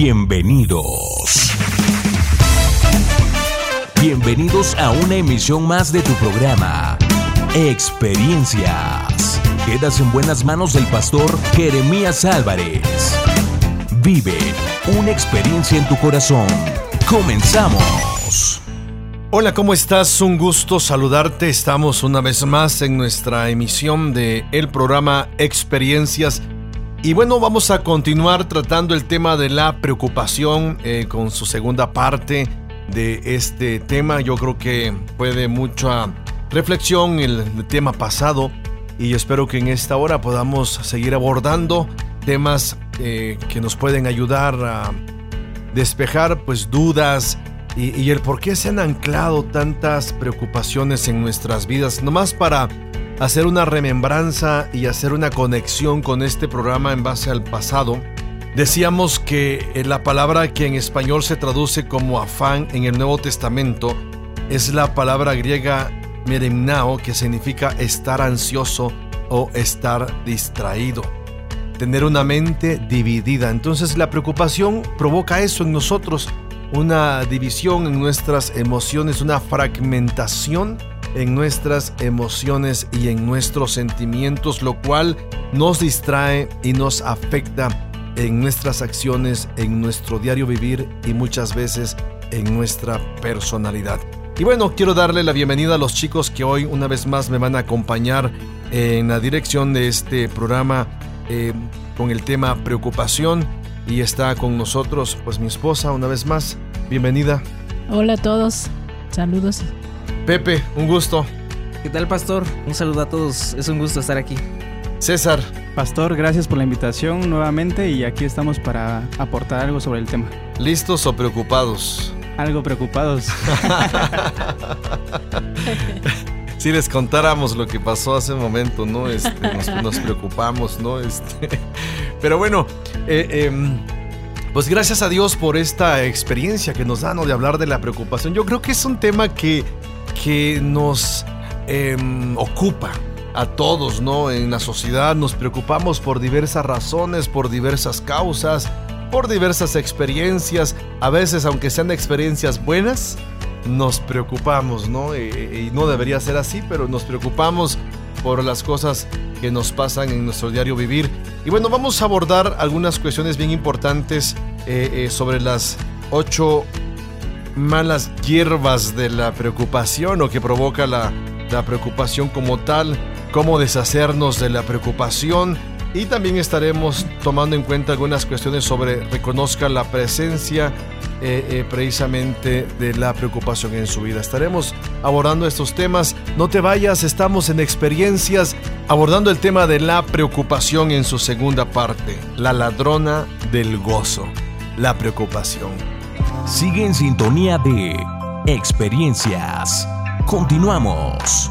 Bienvenidos. Bienvenidos a una emisión más de tu programa, Experiencias. Quedas en buenas manos del pastor Jeremías Álvarez. Vive una experiencia en tu corazón. Comenzamos. Hola, ¿cómo estás? Un gusto saludarte. Estamos una vez más en nuestra emisión de el programa Experiencias. Y bueno, vamos a continuar tratando el tema de la preocupación eh, con su segunda parte de este tema. Yo creo que fue de mucha reflexión el tema pasado y espero que en esta hora podamos seguir abordando temas eh, que nos pueden ayudar a despejar pues dudas y, y, el por qué se han anclado tantas preocupaciones en nuestras vidas. Nomás para hacer una remembranza y hacer una conexión con este programa en base al pasado. Decíamos que eh, la palabra que en español se traduce como afán en el Nuevo Testamento es la palabra griega meremnao, que significa estar ansioso o estar distraído tener una mente dividida. Entonces la preocupación provoca eso en nosotros, una división en nuestras emociones, una fragmentación en nuestras emociones y en nuestros sentimientos, lo cual nos distrae y nos afecta en nuestras acciones, en nuestro diario vivir y muchas veces en nuestra personalidad. Y bueno, quiero darle la bienvenida a los chicos que hoy una vez más me van a acompañar en la dirección de este programa eh, con el tema preocupación y está con nosotros pues mi esposa una vez más. Bienvenida. Hola a todos, saludos. Pepe, un gusto. ¿Qué tal pastor? Un saludo a todos, es un gusto estar aquí. César. Pastor, gracias por la invitación nuevamente y aquí estamos para aportar algo sobre el tema. ¿Listos o preocupados? Algo preocupados. si les contáramos lo que pasó hace un momento, ¿no? Este, nos, nos, preocupamos, ¿no? Este, pero bueno, eh, eh, pues gracias a Dios por esta experiencia que nos dan ¿no? de hablar de la preocupación. Yo creo que es un tema que, que nos eh, ocupa a todos, ¿no? En la sociedad nos preocupamos por diversas razones, por diversas causas, por diversas experiencias. A veces, aunque sean experiencias buenas, nos preocupamos, ¿no? Y, y, no debería ser así, pero nos preocupamos por las cosas que nos pasan en nuestro diario vivir. Y bueno, vamos a abordar algunas cuestiones bien importantes eh, eh, sobre las ocho malas hierbas de la preocupación o que provoca la, la preocupación como tal, cómo deshacernos de la preocupación. Y también estaremos tomando en cuenta algunas cuestiones sobre reconozca la presencia eh, eh, precisamente de la preocupación en su vida. Estaremos abordando estos temas. No te vayas, estamos en experiencias abordando el tema de la preocupación en su segunda parte, la ladrona del gozo, la preocupación. Sigue en sintonía de experiencias. Continuamos.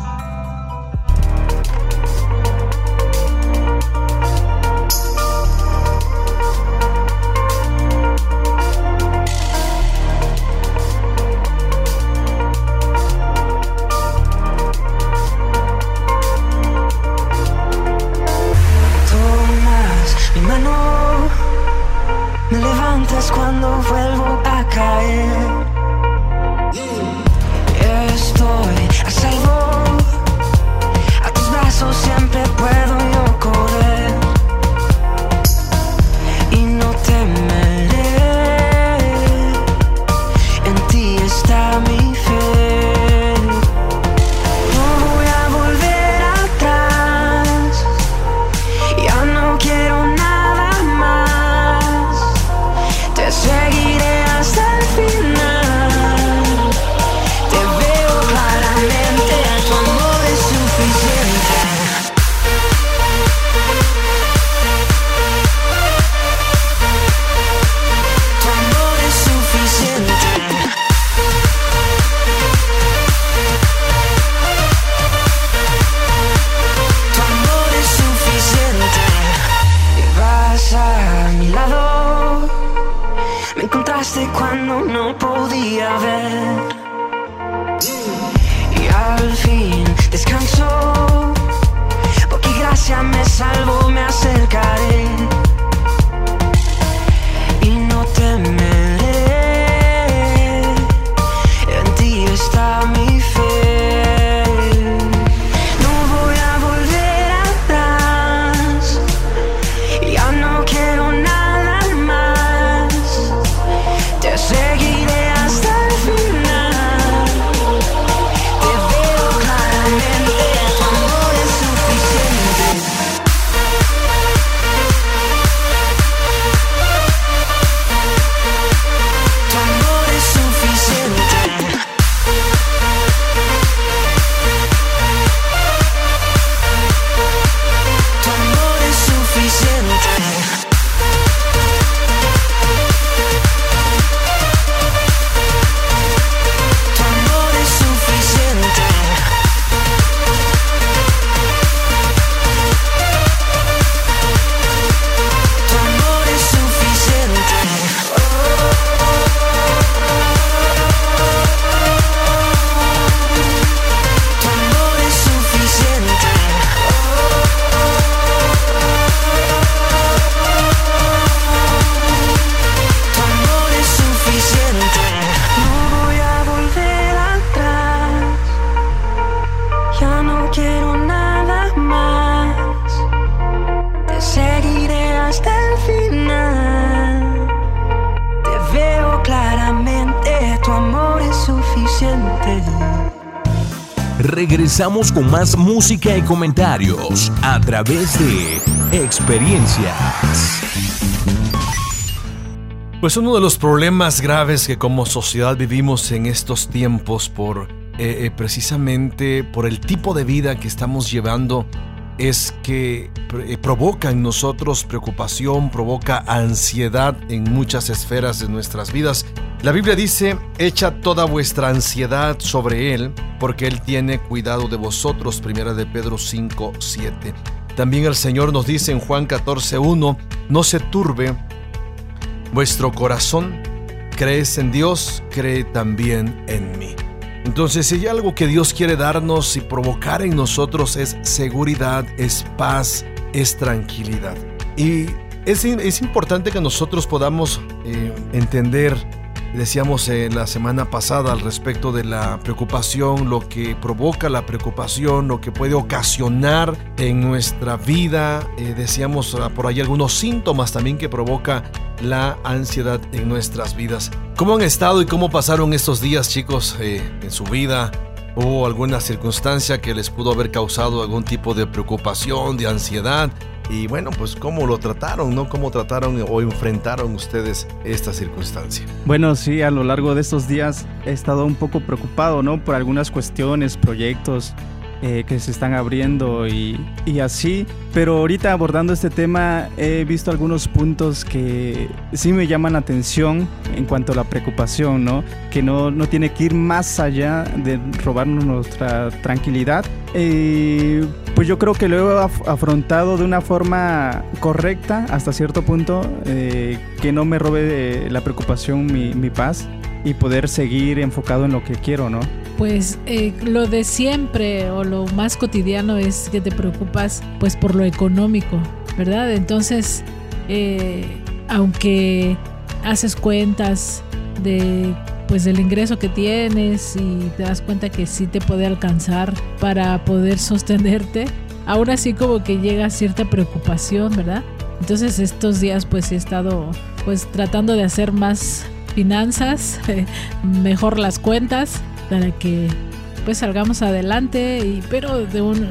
Regresamos con más música y comentarios a través de experiencias. Pues uno de los problemas graves que como sociedad vivimos en estos tiempos por eh, eh, precisamente por el tipo de vida que estamos llevando es que eh, provoca en nosotros preocupación, provoca ansiedad en muchas esferas de nuestras vidas. La Biblia dice, echa toda vuestra ansiedad sobre Él, porque Él tiene cuidado de vosotros, primera de Pedro 5, 7. También el Señor nos dice en Juan 14, 1, no se turbe vuestro corazón, crees en Dios, cree también en mí. Entonces, si hay algo que Dios quiere darnos y provocar en nosotros es seguridad, es paz, es tranquilidad. Y es, es importante que nosotros podamos eh, entender Decíamos en la semana pasada al respecto de la preocupación, lo que provoca la preocupación, lo que puede ocasionar en nuestra vida. Eh, decíamos ah, por ahí algunos síntomas también que provoca la ansiedad en nuestras vidas. ¿Cómo han estado y cómo pasaron estos días, chicos, eh, en su vida? ¿Hubo alguna circunstancia que les pudo haber causado algún tipo de preocupación, de ansiedad? Y bueno, pues cómo lo trataron, ¿no? ¿Cómo trataron o enfrentaron ustedes esta circunstancia? Bueno, sí, a lo largo de estos días he estado un poco preocupado, ¿no? Por algunas cuestiones, proyectos, eh, que se están abriendo y, y, así. Pero ahorita abordando este tema he visto algunos puntos que sí me llaman la atención en cuanto a la preocupación, ¿no? Que no, no tiene que ir más allá de robarnos nuestra tranquilidad. Eh, pues yo creo que lo he afrontado de una forma correcta hasta cierto punto, eh, que no me robe la preocupación mi, mi paz y poder seguir enfocado en lo que quiero, ¿no? Pues eh, lo de siempre o lo más cotidiano es que te preocupas pues por lo económico, ¿verdad? Entonces, eh, aunque haces cuentas de pues del ingreso que tienes y te das cuenta que sí te puede alcanzar para poder sostenerte, aún así como que llega cierta preocupación, ¿verdad? Entonces estos días pues he estado pues tratando de hacer más finanzas, mejor las cuentas para que pues salgamos adelante y pero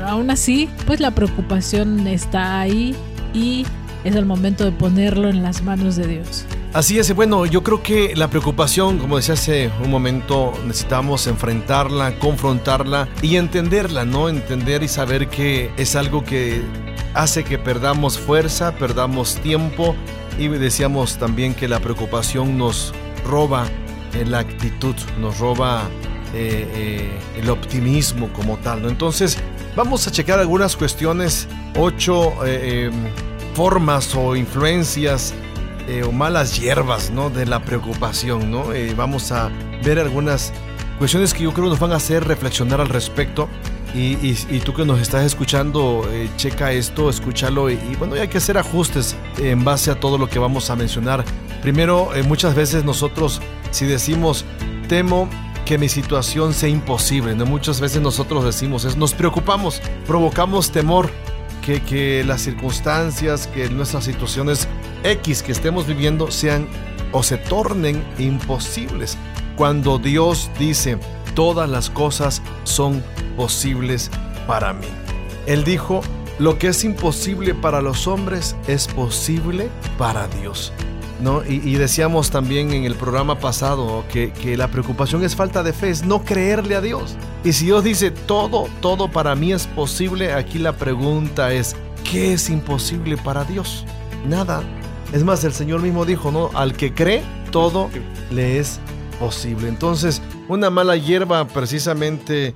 aún así pues la preocupación está ahí y es el momento de ponerlo en las manos de Dios. Así es, bueno, yo creo que la preocupación, como decía hace un momento, necesitamos enfrentarla, confrontarla y entenderla, ¿no? Entender y saber que es algo que hace que perdamos fuerza, perdamos tiempo y decíamos también que la preocupación nos roba la actitud, nos roba eh, eh, el optimismo como tal. ¿no? Entonces, vamos a checar algunas cuestiones, ocho eh, formas o influencias o malas hierbas ¿no? de la preocupación. ¿no? vamos a ver algunas cuestiones que yo creo nos van a hacer reflexionar al respecto. Y, tú que nos estás escuchando, checa esto, escúchalo y, bueno, hay que hacer ajustes en base a todo lo que vamos a mencionar. Primero, muchas veces nosotros, si decimos, temo que mi situación sea imposible. ¿no? Muchas veces nosotros decimos es, nos preocupamos, provocamos temor que, que las circunstancias, que nuestras situaciones X que estemos viviendo sean o se tornen imposibles. Cuando Dios dice, todas las cosas son posibles para mí. Él dijo, lo que es imposible para los hombres es posible para Dios. ¿No? Y, decíamos también en el programa pasado que, la preocupación es falta de fe, es no creerle a Dios. Y si Dios dice todo, todo para mí es posible, aquí la pregunta es, ¿qué es imposible para Dios? Nada. Es más, el Señor mismo dijo, ¿no? Al que cree, todo le es posible. Entonces, una mala hierba precisamente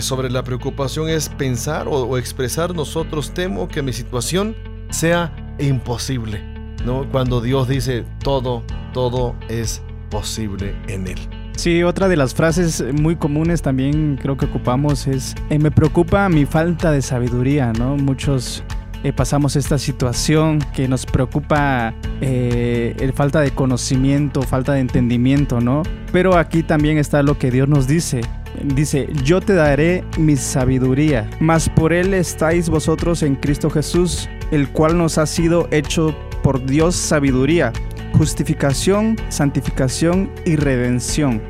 sobre la preocupación es pensar o, o expresar nosotros temo que mi situación sea imposible. ¿No? Cuando Dios dice todo, todo es posible en Él. Sí, otra de las frases muy comunes también creo que ocupamos es, eh, me preocupa mi falta de sabiduría, ¿no? Muchos eh, pasamos esta situación que nos preocupa eh, el falta de conocimiento, falta de entendimiento, ¿no? Pero aquí también está lo que Dios nos dice. Dice, yo te daré mi sabiduría, mas por él estáis vosotros en Cristo Jesús, el cual nos ha sido hecho por Dios sabiduría, justificación, santificación y redención.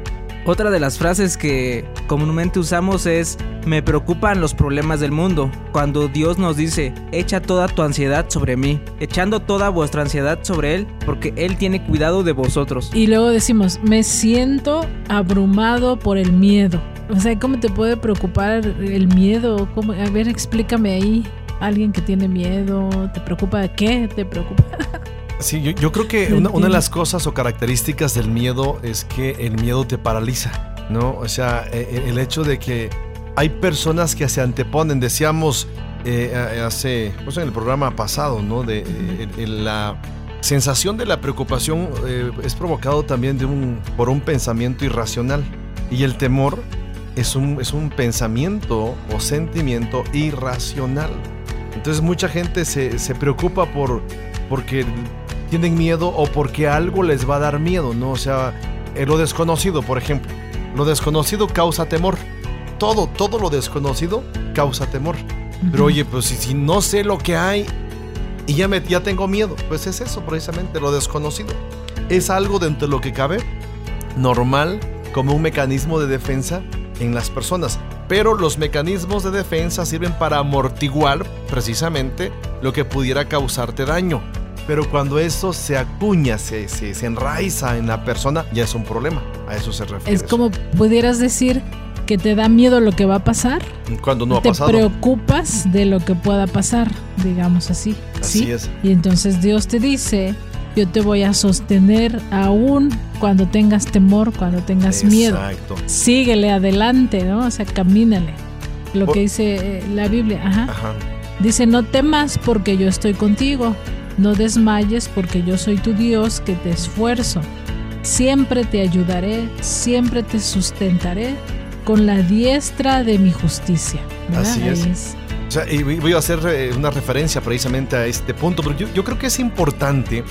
Otra de las frases que comúnmente usamos es me preocupan los problemas del mundo, cuando Dios nos dice, echa toda tu ansiedad sobre mí, echando toda vuestra ansiedad sobre Él, porque Él tiene cuidado de vosotros. Y luego decimos, me siento abrumado por el miedo. O sea, ¿cómo te puede preocupar el miedo? ¿Cómo? A ver, explícame ahí. Alguien que tiene miedo, ¿te preocupa de qué? ¿Te preocupa? Sí, yo, yo creo que una, una, de las cosas o características del miedo es que el miedo te paraliza, ¿no? O sea, e, e, el hecho de que hay personas que se anteponen, decíamos eh, hace, pues en el programa pasado, ¿no? De eh, la sensación de la preocupación eh, es provocado también de un, por un pensamiento irracional y el temor es un, es un pensamiento o sentimiento irracional. Entonces mucha gente se, se preocupa por porque tienen miedo o porque algo les va a dar miedo, ¿no? O sea, eh, lo desconocido, por ejemplo. Lo desconocido causa temor. Todo, todo lo desconocido causa temor. Pero oye, pues si, si, no sé lo que hay y ya, me, ya tengo miedo, pues es eso precisamente, lo desconocido. Es algo dentro de lo que cabe normal como un mecanismo de defensa en las personas. Pero los mecanismos de defensa sirven para amortiguar precisamente lo que pudiera causarte daño. Pero cuando eso se acuña, se, se, se, enraiza en la persona, ya es un problema. A eso se refiere. Es como pudieras decir que te da miedo lo que va a pasar. Cuando no ha te pasado. Te preocupas de lo que pueda pasar, digamos así. Así ¿sí? es. Y entonces Dios te dice, yo te voy a sostener aún cuando tengas temor, cuando tengas miedo. Exacto. Síguele adelante, ¿no? O sea, camínale. Lo que dice eh, la Biblia. Ajá. Ajá. Dice, no temas porque yo estoy contigo. No desmayes porque yo soy tu Dios que te esfuerzo. Siempre te ayudaré, siempre te sustentaré con la diestra de mi justicia. ¿verdad? Así es. O sea, y voy a hacer eh, una referencia precisamente a este punto, pero yo, yo creo que es importante.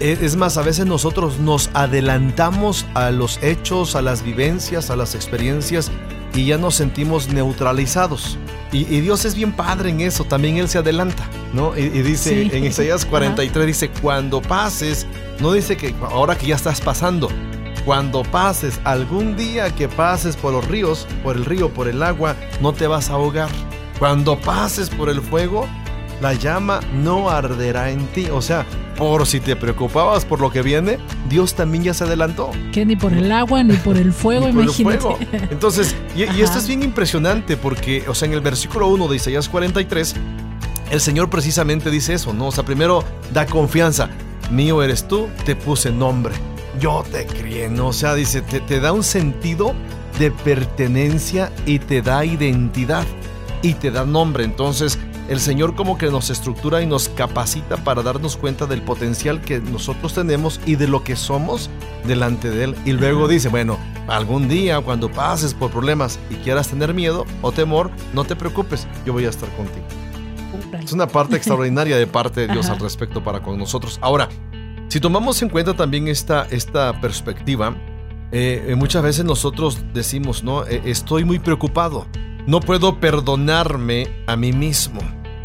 Es, es más, a veces nosotros nos adelantamos a los hechos, a las vivencias, a las experiencias y ya nos sentimos neutralizados. Y, y, Dios es bien padre en eso, también Él se adelanta, ¿no? Y, y dice Sí. en Isaías 43, Ajá. dice, cuando pases, no dice que ahora que ya estás pasando, cuando pases, algún día que pases por los ríos, por el río, por el agua, no te vas a ahogar. Cuando pases por el fuego, la llama no arderá en ti. O sea, por si te preocupabas por lo que viene, Dios también ya se adelantó. Que ni por el agua ni por el fuego, Ni por el imagínate. fuego. Entonces, y, esto es bien impresionante porque, o sea, en el versículo 1 de Isaías 43, el Señor precisamente dice eso, ¿no? O sea, primero da confianza. Mío eres tú, te puse nombre. Yo te crié, ¿no? O sea, dice, te, te da un sentido de pertenencia y te da identidad y te da nombre. Entonces, el Señor como que nos estructura y nos capacita para darnos cuenta del potencial que nosotros tenemos y de lo que somos delante de Él. Y luego dice, bueno, algún día cuando pases por problemas y quieras tener miedo o temor, no te preocupes, yo voy a estar contigo. Es una parte extraordinaria de parte de Dios Ajá. al respecto para con nosotros. Ahora, si tomamos en cuenta también esta, esta perspectiva, eh, eh, muchas veces nosotros decimos, ¿no? Eh, estoy muy preocupado. No puedo perdonarme a mí mismo.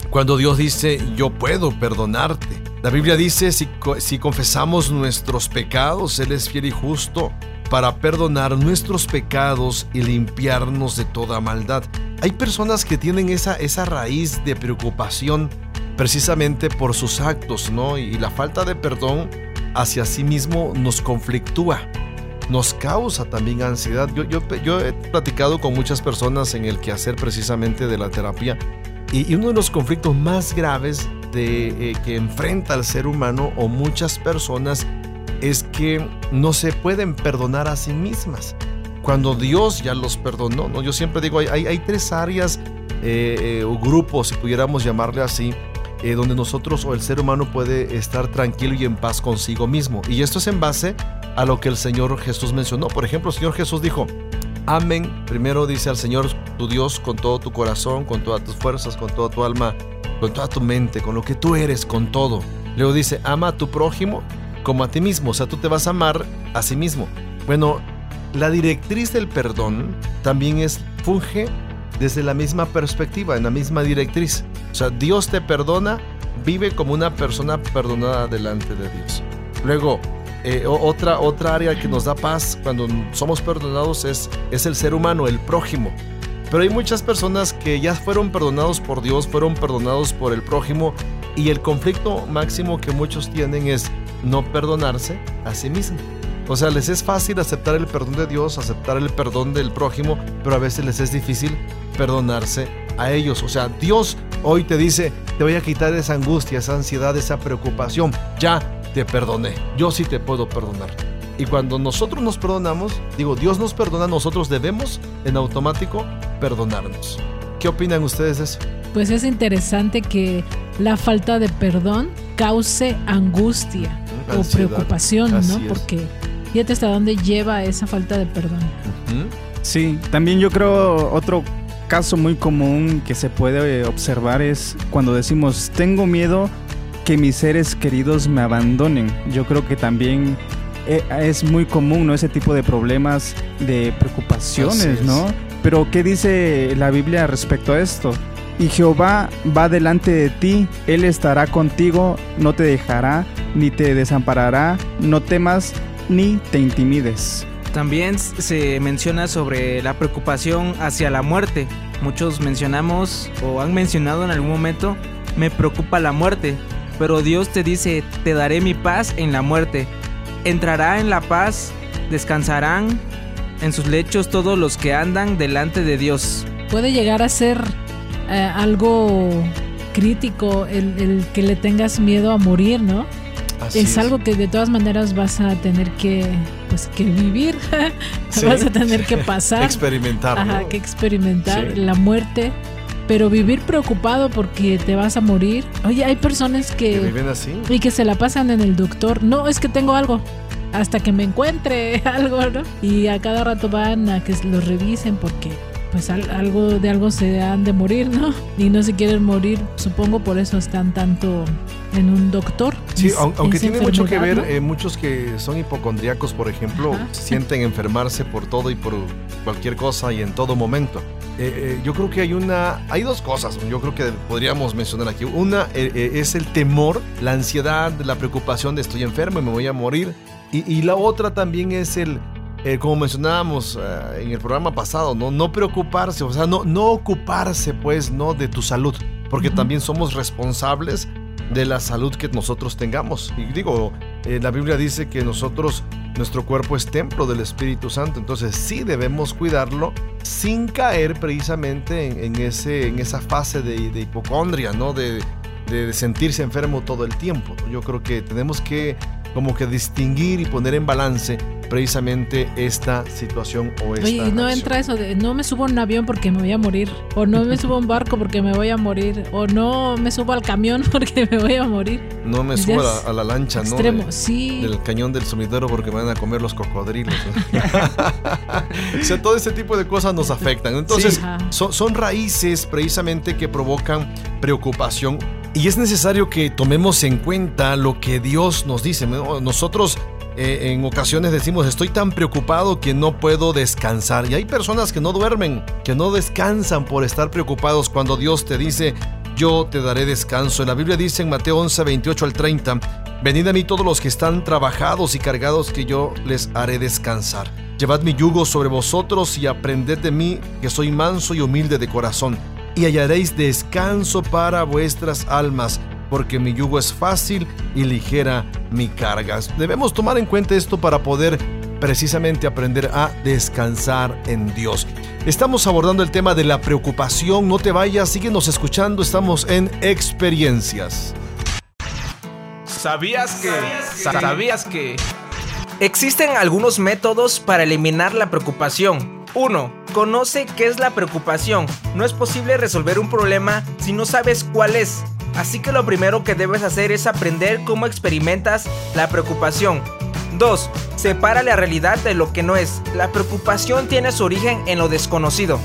Cuando Dios dice, yo puedo perdonarte. La Biblia dice, si, co- si confesamos nuestros pecados, Él es fiel y justo para perdonar nuestros pecados y limpiarnos de toda maldad. Hay personas que tienen esa, esa raíz de preocupación precisamente por sus actos, ¿no? Y la falta de perdón hacia sí mismo nos conflictúa, nos causa también ansiedad. Yo, he platicado con muchas personas en el quehacer precisamente de la terapia y, uno de los conflictos más graves de, eh, que enfrenta el ser humano o muchas personas es que no se pueden perdonar a sí mismas. Cuando Dios ya los perdonó, ¿no? Yo siempre digo, hay, hay, tres áreas eh, eh, o grupos, si pudiéramos llamarle así, donde nosotros o el ser humano puede estar tranquilo y en paz consigo mismo. Y esto es en base a lo que el Señor Jesús mencionó. Por ejemplo, el Señor Jesús dijo, Amén. Primero dice al Señor tu Dios con todo tu corazón, con todas tus fuerzas, con toda tu alma, con toda tu mente, con lo que tú eres, con todo. Luego dice, ama a tu prójimo como a ti mismo. O sea, tú te vas a amar a sí mismo. Bueno, la directriz del perdón también es, funge desde la misma perspectiva, en la misma directriz. O sea, Dios te perdona, vive como una persona perdonada delante de Dios. Luego, eh, otra, otra área que nos da paz cuando somos perdonados es, es el ser humano, el prójimo. Pero hay muchas personas que ya fueron perdonados por Dios, fueron perdonados por el prójimo y el conflicto máximo que muchos tienen es no perdonarse a sí mismos. O sea, les es fácil aceptar el perdón de Dios, aceptar el perdón del prójimo, pero a veces les es difícil perdonarse a ellos. O sea, Dios hoy te dice, te voy a quitar esa angustia, esa ansiedad, esa preocupación. Ya te perdoné. Yo sí te puedo perdonar. Y cuando nosotros nos perdonamos, digo, Dios nos perdona, nosotros debemos en automático perdonarnos. ¿Qué opinan ustedes de eso? Pues es interesante que la falta de perdón cause angustia o preocupación, ¿no? Porque fíjate hasta dónde lleva esa falta de perdón. Sí, también yo creo otro caso muy común que se puede observar es cuando decimos tengo miedo que mis seres queridos me abandonen. Yo creo que también eh, es muy común, ¿no? Ese tipo de problemas, de preocupaciones, ¿no? Pero ¿qué dice la Biblia respecto a esto? Y Jehová va delante de ti, Él estará contigo, no te dejará, ni te desamparará, no temas, ni te intimides. También se menciona sobre la preocupación hacia la muerte. Muchos mencionamos o han mencionado en algún momento, me preocupa la muerte, pero Dios te dice, te daré mi paz en la muerte. Entrará en la paz, descansarán en sus lechos todos los que andan delante de Dios. Puede llegar a ser eh, algo crítico el, que le tengas miedo a morir, ¿no? es, algo que de todas maneras vas a tener que, pues, que vivir, vas a tener que pasar. experimentar. Ajá, que experimentar la muerte. Pero vivir preocupado porque te vas a morir. Oye, hay personas que, que viven así. Y que se la pasan en el doctor. No, es que tengo algo hasta que me encuentre algo, ¿no? Y a cada rato van a que los revisen porque pues algo de algo se han de morir, ¿no? Y no se quieren morir, supongo por eso están tanto en un doctor. Sí, aunque tiene mucho que ver, eh, muchos que son hipocondríacos, por ejemplo, sienten enfermarse por todo y por cualquier cosa y en todo momento. Eh, eh, yo creo que hay una, hay dos cosas, yo creo que podríamos mencionar aquí. Una es el temor, la ansiedad, la preocupación de estoy enfermo y me voy a morir. Y, la otra también es el, eh, como mencionábamos eh, en el programa pasado, ¿no? no preocuparse, o sea, no, no ocuparse pues, ¿no? De tu salud, porque también somos responsables de la salud que nosotros tengamos. Y digo, eh, la Biblia dice que nosotros, nuestro cuerpo es templo del Espíritu Santo, entonces sí debemos cuidarlo sin caer precisamente en, ese, en esa fase de, hipocondria, ¿no? De, de, sentirse enfermo todo el tiempo. Yo creo que tenemos que como que distinguir y poner en balance precisamente esta situación o esta Oye, no entra eso de no me subo a un avión porque me voy a morir, o no me subo a un barco porque me voy a morir, o no me subo al camión porque me voy a morir. No me subo a la, lancha, extremo, ¿no? sí. Del cañón del sumidero porque me van a comer los cocodrilos. o sea, todo ese tipo de cosas nos afectan. Entonces, son, son raíces precisamente que provocan preocupación y es necesario que tomemos en cuenta lo que Dios nos dice. Nosotros eh, en ocasiones decimos, estoy tan preocupado que no puedo descansar. Y hay personas que no duermen, que no descansan por estar preocupados cuando Dios te dice, yo te daré descanso. La Biblia dice en Mateo 11, 28 al 30, venid a mí todos los que están trabajados y cargados, que yo les haré descansar. Llevad mi yugo sobre vosotros y aprended de mí, que soy manso y humilde de corazón y hallaréis descanso para vuestras almas, porque mi yugo es fácil y ligera mi carga. Debemos tomar en cuenta esto para poder precisamente aprender a descansar en Dios. Estamos abordando el tema de la preocupación, no te vayas, síguenos escuchando, estamos en experiencias. ¿Sabías que? ¿Sabías que? Existen algunos métodos para eliminar la preocupación 1. Conoce qué es la preocupación. No es posible resolver un problema si no sabes cuál es. Así que lo primero que debes hacer es aprender cómo experimentas la preocupación. 2. Separa la realidad de lo que no es. La preocupación tiene su origen en lo desconocido.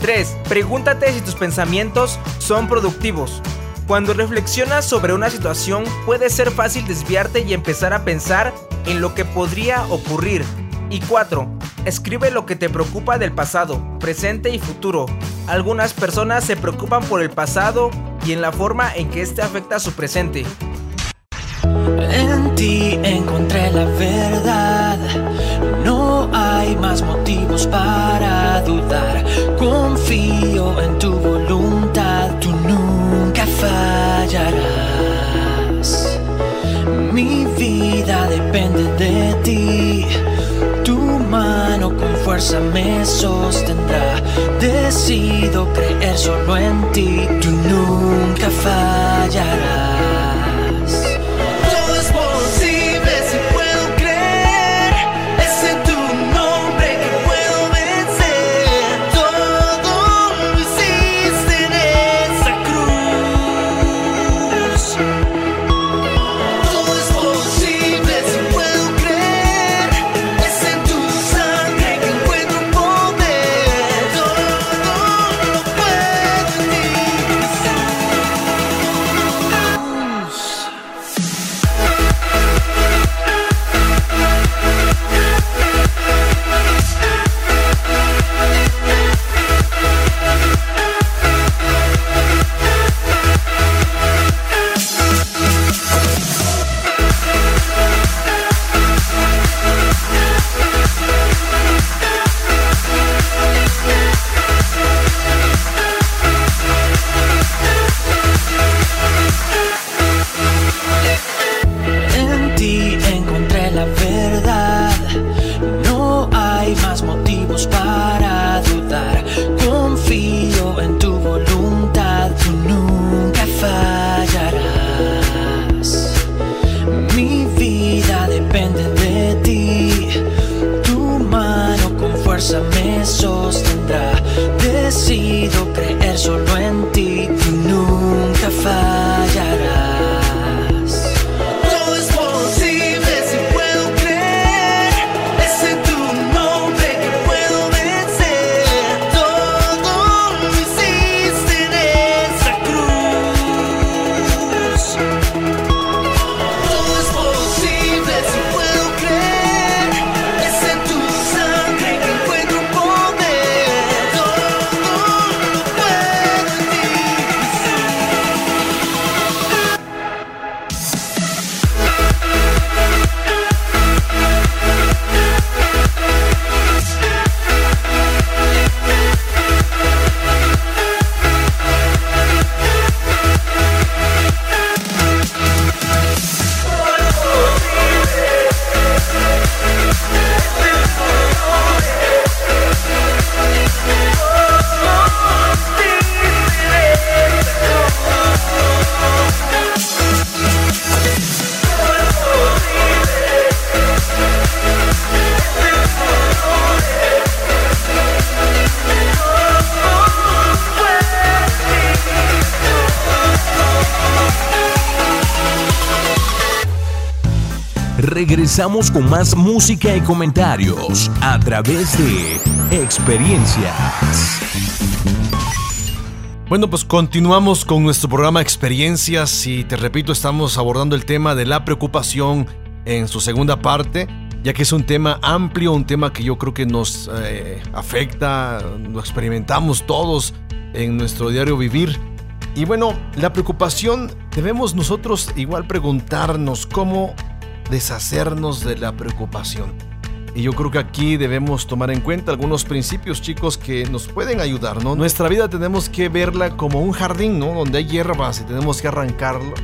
3. Pregúntate si tus pensamientos son productivos. Cuando reflexionas sobre una situación puede ser fácil desviarte y empezar a pensar en lo que podría ocurrir. Y 4. Escribe lo que te preocupa del pasado, presente y futuro. Algunas personas se preocupan por el pasado y en la forma en que este afecta a su presente. En ti encontré la verdad. No hay más motivos para dudar. Confío en tu voluntad, tú nunca fallarás. Mi vida depende de ti. Fuerza me sostendrá. Decido creer solo en ti, tú nunca fallarás. Regresamos con más música y comentarios a través de experiencias. Bueno, pues continuamos con nuestro programa Experiencias y te repito, estamos abordando el tema de la preocupación en su segunda parte, ya que es un tema amplio, un tema que yo creo que nos eh, afecta, lo experimentamos todos en nuestro diario vivir. Y bueno, la preocupación debemos nosotros igual preguntarnos cómo deshacernos de la preocupación. Y yo creo que aquí debemos tomar en cuenta algunos principios, chicos, que nos pueden ayudar, ¿no? Nuestra vida tenemos que verla como un jardín, ¿no? Donde hay hierbas y tenemos que arrancarlo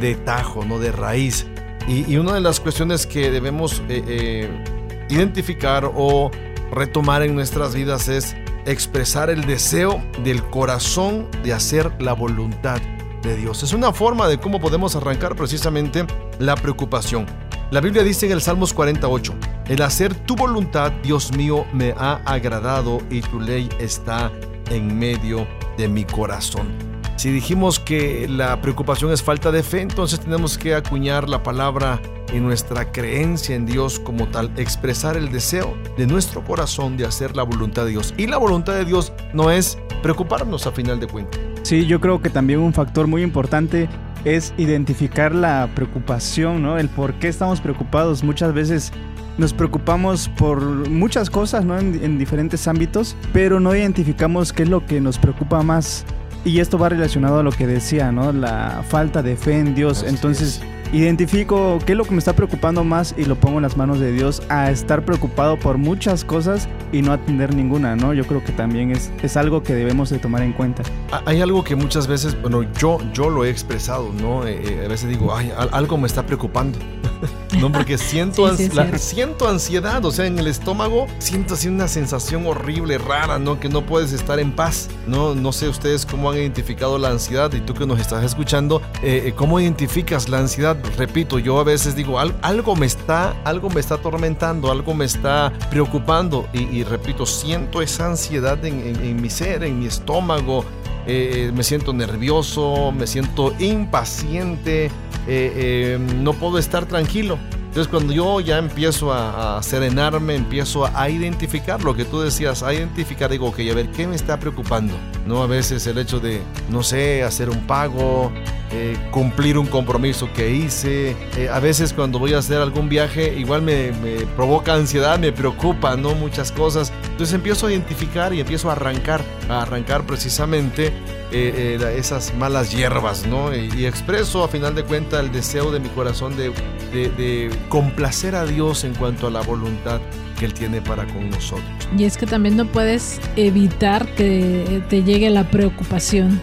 de tajo, ¿no? De raíz. Y, y una de las cuestiones que debemos eh, eh, identificar o retomar en nuestras vidas es expresar el deseo del corazón de hacer la voluntad de Dios. Es una forma de cómo podemos arrancar precisamente la preocupación. La Biblia dice en el Salmos 48, el hacer tu voluntad, Dios mío, me ha agradado y tu ley está en medio de mi corazón. Si dijimos que la preocupación es falta de fe, entonces tenemos que acuñar la palabra en nuestra creencia en Dios como tal, expresar el deseo de nuestro corazón de hacer la voluntad de Dios. Y la voluntad de Dios no es preocuparnos a final de cuentas. Sí, yo creo que también un factor muy importante es identificar la preocupación, ¿no? El por qué estamos preocupados. Muchas veces nos preocupamos por muchas cosas, ¿no? En, en diferentes ámbitos, pero no identificamos qué es lo que nos preocupa más. Y esto va relacionado a lo que decía, ¿no? La falta de fe en Dios. Así Entonces, identifico qué es lo que me está preocupando más y lo pongo en las manos de Dios a estar preocupado por muchas cosas y no atender ninguna, ¿no? Yo creo que también es, es algo que debemos de tomar en cuenta. Ha- Hay algo que muchas veces, bueno, yo, yo lo he expresado, ¿no? Eh, eh, a veces digo, ay, al- algo me está preocupando. no, porque siento, Sí, sí, la- siento ansiedad, o sea, en el estómago siento así una sensación horrible, rara, ¿no? Que no puedes estar en paz, ¿no? No sé ustedes cómo han identificado la ansiedad y tú que nos estás escuchando, eh, eh, ¿cómo identificas la ansiedad? Repito, yo a veces digo, "Al- algo me está, algo me está atormentando, algo me está preocupando y, repito, siento esa ansiedad en, mi ser, en mi estómago, eh, me siento nervioso, me siento impaciente, eh, eh, no puedo estar tranquilo. Entonces cuando yo ya empiezo a, a serenarme, empiezo a, a identificar lo que tú decías, a identificar, digo, ok, a ver, ¿qué me está preocupando? No, a veces el hecho de, no sé, hacer un pago, eh, cumplir un compromiso que hice. Eh, a veces cuando voy a hacer algún viaje, igual me, me provoca ansiedad, me preocupa, ¿no? Muchas cosas. Entonces empiezo a identificar y empiezo a arrancar, a arrancar precisamente eh, eh, esas malas hierbas, ¿no? Y, y expreso a final de cuentas el deseo de mi corazón de, de- de complacer a Dios en cuanto a la voluntad que Él tiene para con nosotros. Y es que también no puedes evitar que te llegue la preocupación,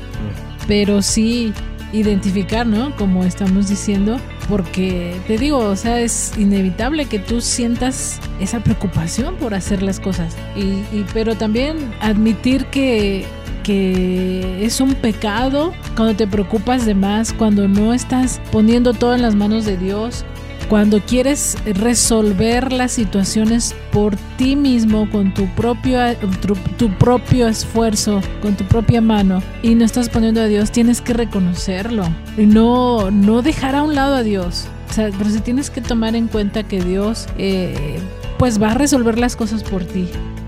pero sí identificar, ¿no? Como estamos diciendo, porque te digo, o sea, es inevitable que tú sientas esa preocupación por hacer las cosas, y, pero también admitir que que es un pecado cuando te preocupas de más, cuando no estás poniendo todo en las manos de Dios, cuando quieres resolver las situaciones por ti mismo, con tu propio, tu, tu propio esfuerzo, con tu propia mano, y no estás poniendo a Dios, tienes que reconocerlo. Y no, no dejar a un lado a Dios. O sea, pero si tienes que tomar en cuenta que Dios, eh, pues va a resolver las cosas por ti.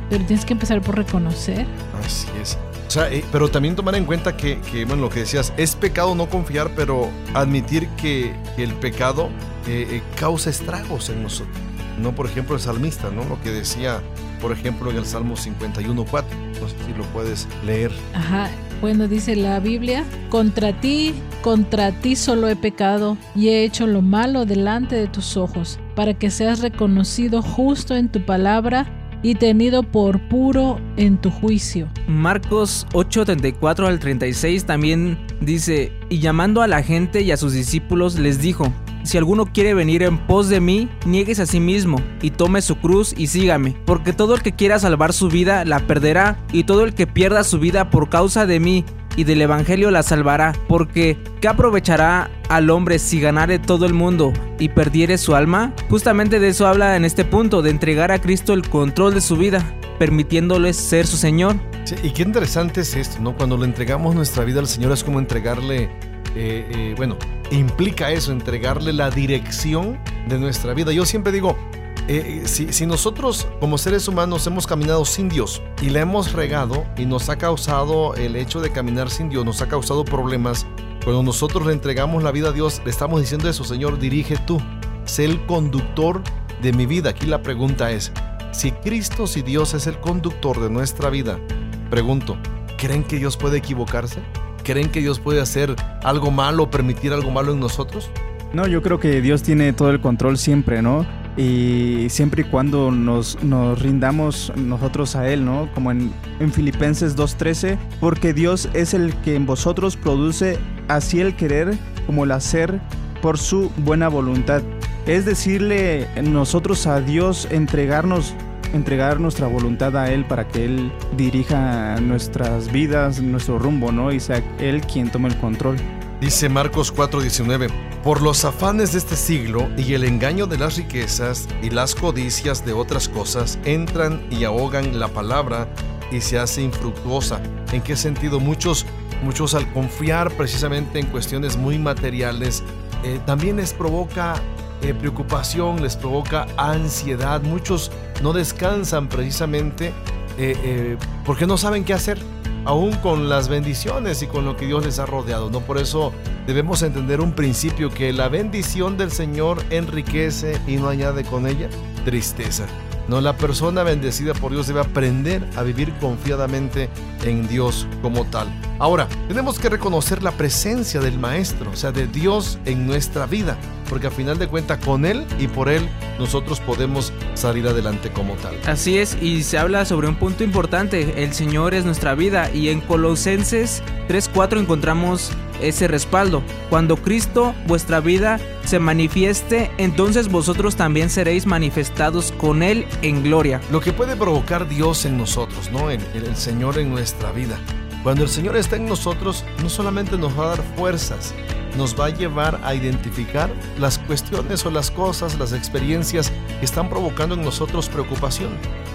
Pero tienes que empezar por reconocer. Así es. O sea, eh, pero también tomar en cuenta que, que, bueno, lo que decías, es pecado no confiar, pero admitir que, el pecado eh, eh, causa estragos en nosotros. No, por ejemplo, el salmista, ¿no? Lo que decía, por ejemplo, en el Salmo 51.4. No sé si lo puedes leer. Ajá. Bueno, dice la Biblia, contra ti, contra ti solo he pecado y he hecho lo malo delante de tus ojos, para que seas reconocido justo en tu palabra y tenido por puro en tu juicio. Marcos 8:34 al 36 también dice, y llamando a la gente y a sus discípulos les dijo, si alguno quiere venir en pos de mí, niegues a sí mismo y tome su cruz y sígame, porque todo el que quiera salvar su vida la perderá, y todo el que pierda su vida por causa de mí y del Evangelio la salvará, porque ¿qué aprovechará al hombre si ganare todo el mundo y perdiere su alma? Justamente de eso habla en este punto, de entregar a Cristo el control de su vida, permitiéndole ser su Señor. Sí, y qué interesante es esto, ¿no? Cuando le entregamos nuestra vida al Señor es como entregarle, eh, eh, bueno, implica eso, entregarle la dirección de nuestra vida. Yo siempre digo, eh, si, si nosotros como seres humanos hemos caminado sin Dios y la hemos regado y nos ha causado el hecho de caminar sin Dios, nos ha causado problemas, cuando nosotros le entregamos la vida a Dios, le estamos diciendo eso, Señor, dirige tú, sé el conductor de mi vida. Aquí la pregunta es, si Cristo, si Dios es el conductor de nuestra vida, pregunto, ¿creen que Dios puede equivocarse? ¿Creen que Dios puede hacer algo malo, permitir algo malo en nosotros? No, yo creo que Dios tiene todo el control siempre, ¿no? Y siempre y cuando nos, nos rindamos nosotros a Él, ¿no? Como en, en Filipenses 2.13, porque Dios es el que en vosotros produce así el querer como el hacer por su buena voluntad. Es decirle nosotros a Dios entregarnos entregar nuestra voluntad a Él para que Él dirija nuestras vidas, nuestro rumbo, ¿no? Y sea Él quien tome el control. Dice Marcos 4:19, por los afanes de este siglo y el engaño de las riquezas y las codicias de otras cosas entran y ahogan la palabra y se hace infructuosa. ¿En qué sentido? Muchos, muchos al confiar precisamente en cuestiones muy materiales, eh, también les provoca eh, preocupación, les provoca ansiedad. Muchos no descansan precisamente eh, porque no saben qué hacer aún con las bendiciones y con lo que Dios les ha rodeado. ¿no? Por eso debemos entender un principio que la bendición del Señor enriquece y no añade con ella tristeza. No, la persona bendecida por Dios debe aprender a vivir confiadamente en Dios como tal. Ahora, tenemos que reconocer la presencia del Maestro, o sea, de Dios en nuestra vida, porque a final de cuentas con Él y por Él nosotros podemos salir adelante como tal. Así es, y se habla sobre un punto importante, el Señor es nuestra vida, y en Colosenses 3.4 encontramos ese respaldo. Cuando Cristo, vuestra vida, se manifieste, entonces vosotros también seréis manifestados con Él en gloria. Lo que puede provocar Dios en nosotros, ¿no? El- el Señor en nuestra vida. Cuando el Señor está en nosotros, no solamente nos va a dar fuerzas, nos va a llevar a identificar las cuestiones o las cosas, las experiencias que están provocando en nosotros preocupación.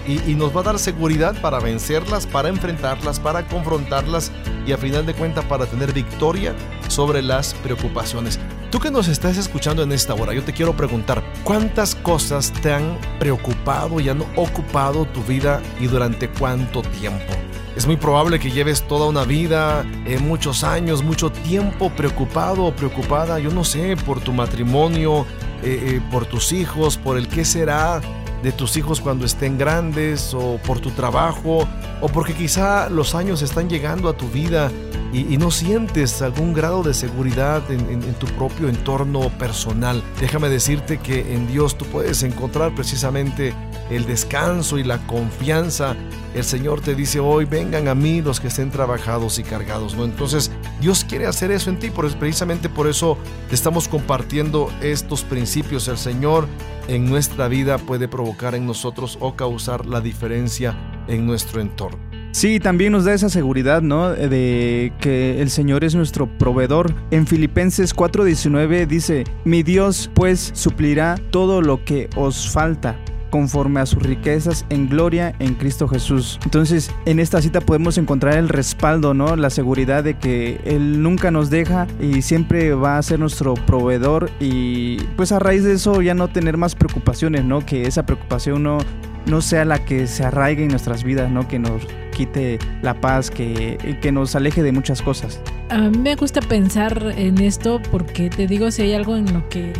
Y, nos va a dar seguridad para vencerlas, para enfrentarlas, para confrontarlas y a final de cuentas para tener victoria sobre las preocupaciones. Tú que nos estás escuchando en esta hora, yo te quiero preguntar, ¿cuántas cosas te han preocupado y han ocupado tu vida y durante cuánto tiempo? Es muy probable que lleves toda una vida, eh, muchos años, mucho tiempo preocupado o preocupada, yo no sé, por tu matrimonio, eh, eh, por tus hijos, por el qué será de tus hijos cuando estén grandes, o por tu trabajo, o porque quizá los años están llegando a tu vida y, no sientes algún grado de seguridad en tu propio entorno personal. Déjame decirte que en Dios tú puedes encontrar precisamente el descanso y la confianza. El Señor te dice hoy, vengan a mí los que estén trabajados y cargados, ¿no? Entonces, Dios quiere hacer eso en ti, por, precisamente por eso te estamos compartiendo estos principios. El Señor en nuestra vida puede provocar en nosotros o causar la diferencia en nuestro entorno. Sí, también nos da esa seguridad, ¿no? De que el Señor es nuestro proveedor. En Filipenses 4:19 dice, mi Dios pues suplirá todo lo que os falta conforme a sus riquezas en gloria en Cristo Jesús. Entonces, en esta cita podemos encontrar el respaldo, ¿no? La seguridad de que Él nunca nos deja y siempre va a ser nuestro proveedor y pues a raíz de eso ya no tener más preocupaciones, ¿no? Que esa preocupación no, no sea la que se arraigue en nuestras vidas, ¿no? Que nos quite la paz, que, que nos aleje de muchas cosas. A mí me gusta pensar en esto porque te digo si hay algo en lo que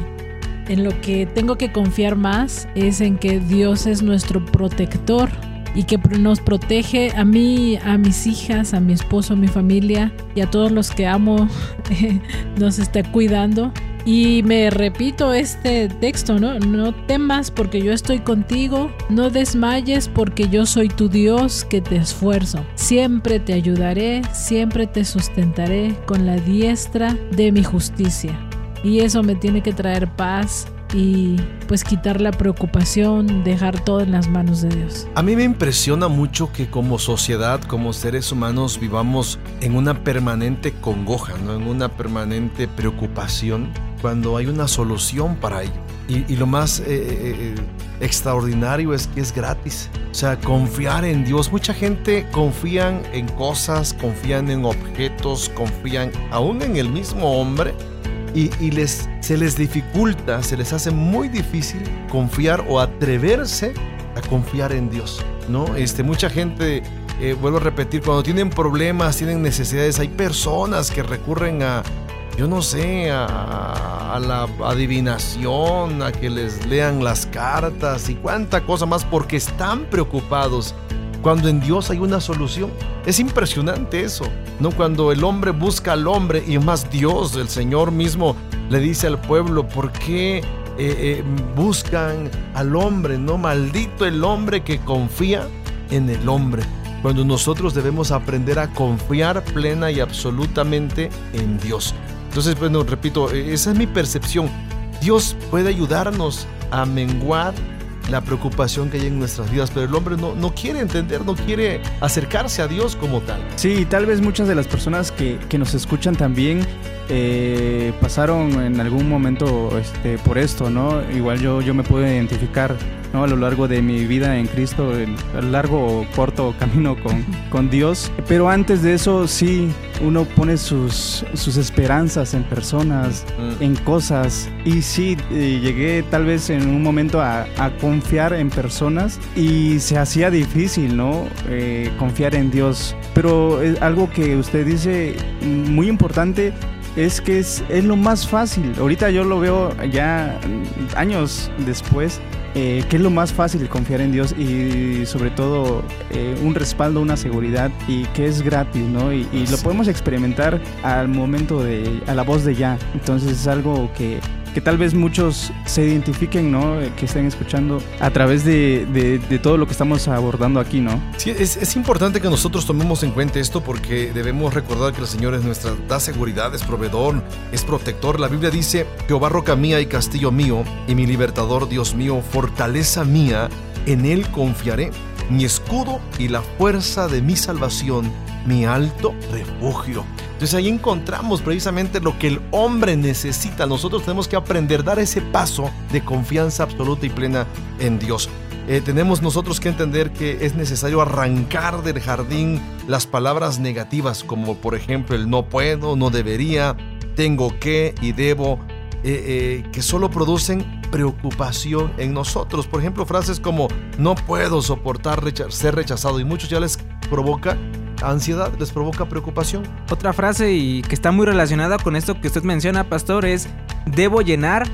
en lo que tengo que confiar más es en que Dios es nuestro protector y que nos protege a mí, a mis hijas, a mi esposo, a mi familia y a todos los que amo, nos está cuidando. Y me repito este texto, ¿no? No temas porque yo estoy contigo, no desmayes porque yo soy tu Dios que te esfuerzo. Siempre te ayudaré, siempre te sustentaré con la diestra de mi justicia. Y eso me tiene que traer paz y pues quitar la preocupación, dejar todo en las manos de Dios. A mí me impresiona mucho que como sociedad, como seres humanos, vivamos en una permanente congoja, ¿no? en una permanente preocupación cuando hay una solución para ello. Y, y lo más eh, eh, eh, extraordinario es que es gratis. O sea, confiar en Dios. Mucha gente confían en cosas, confían en objetos, confían aún en el mismo hombre y, y les, se les dificulta, se les hace muy difícil confiar o atreverse a confiar en Dios, ¿no? Este, mucha gente, eh, vuelvo a repetir, cuando tienen problemas, tienen necesidades, hay personas que recurren a, yo no sé, a, la adivinación, a que les lean las cartas y cuánta cosa más porque están preocupados cuando en Dios hay una solución. Es impresionante eso, ¿no? Cuando el hombre busca al hombre y más Dios, el Señor mismo, le dice al pueblo, ¿por qué eh, eh, buscan al hombre? No, maldito el hombre que confía en el hombre. Cuando nosotros debemos aprender a confiar plena y absolutamente en Dios. Entonces, bueno, repito, eh, esa es mi percepción. Dios puede ayudarnos a menguar la preocupación que hay en nuestras vidas, pero el hombre no, no quiere entender, no quiere acercarse a Dios como tal. Sí, tal vez muchas de las personas que, que nos escuchan también eh, pasaron en algún momento este, por esto, ¿no? Igual yo, yo me puedo identificar, ¿no? A lo largo de mi vida en Cristo, el, el largo o corto camino con, con Dios. Pero antes de eso, sí, uno pone sus, sus esperanzas en personas, Mm. en cosas. Y sí, eh, llegué tal vez en un momento a, a confiar en personas y se hacía difícil, ¿no? Eh, confiar en Dios. Pero es algo que usted dice mm, muy importante es que es, es lo más fácil. Ahorita yo lo veo ya años después. eh, que es lo más fácil confiar en Dios y sobre todo eh, un respaldo, una seguridad y que es gratis, ¿no? Y, y lo podemos experimentar al momento de, a la voz de ya. Entonces es algo que, que tal vez muchos se identifiquen, ¿no? Eh, Que estén escuchando a través de, de- todo lo que estamos abordando aquí, ¿no? Sí, es, es importante que nosotros tomemos en cuenta esto porque debemos recordar que el Señor es nuestra, da seguridad, es proveedor, es protector. La Biblia dice, Jehová roca mía y castillo mío, y mi libertador, Dios mío, fortaleza mía, en Él confiaré, mi escudo y la fuerza de mi salvación, mi alto refugio. Entonces ahí encontramos precisamente lo que el hombre necesita. Nosotros tenemos que aprender dar ese paso de confianza absoluta y plena en Dios. Eh, tenemos nosotros que entender que es necesario arrancar del jardín las palabras negativas, como por ejemplo el no puedo, no debería, tengo que y debo, eh, eh, que solo producen preocupación en nosotros. Por ejemplo, frases como no puedo soportar recha- ser rechazado y muchos ya les provoca ansiedad, les provoca preocupación. Otra frase y que está muy relacionada con esto que usted menciona, pastor, es debo llenar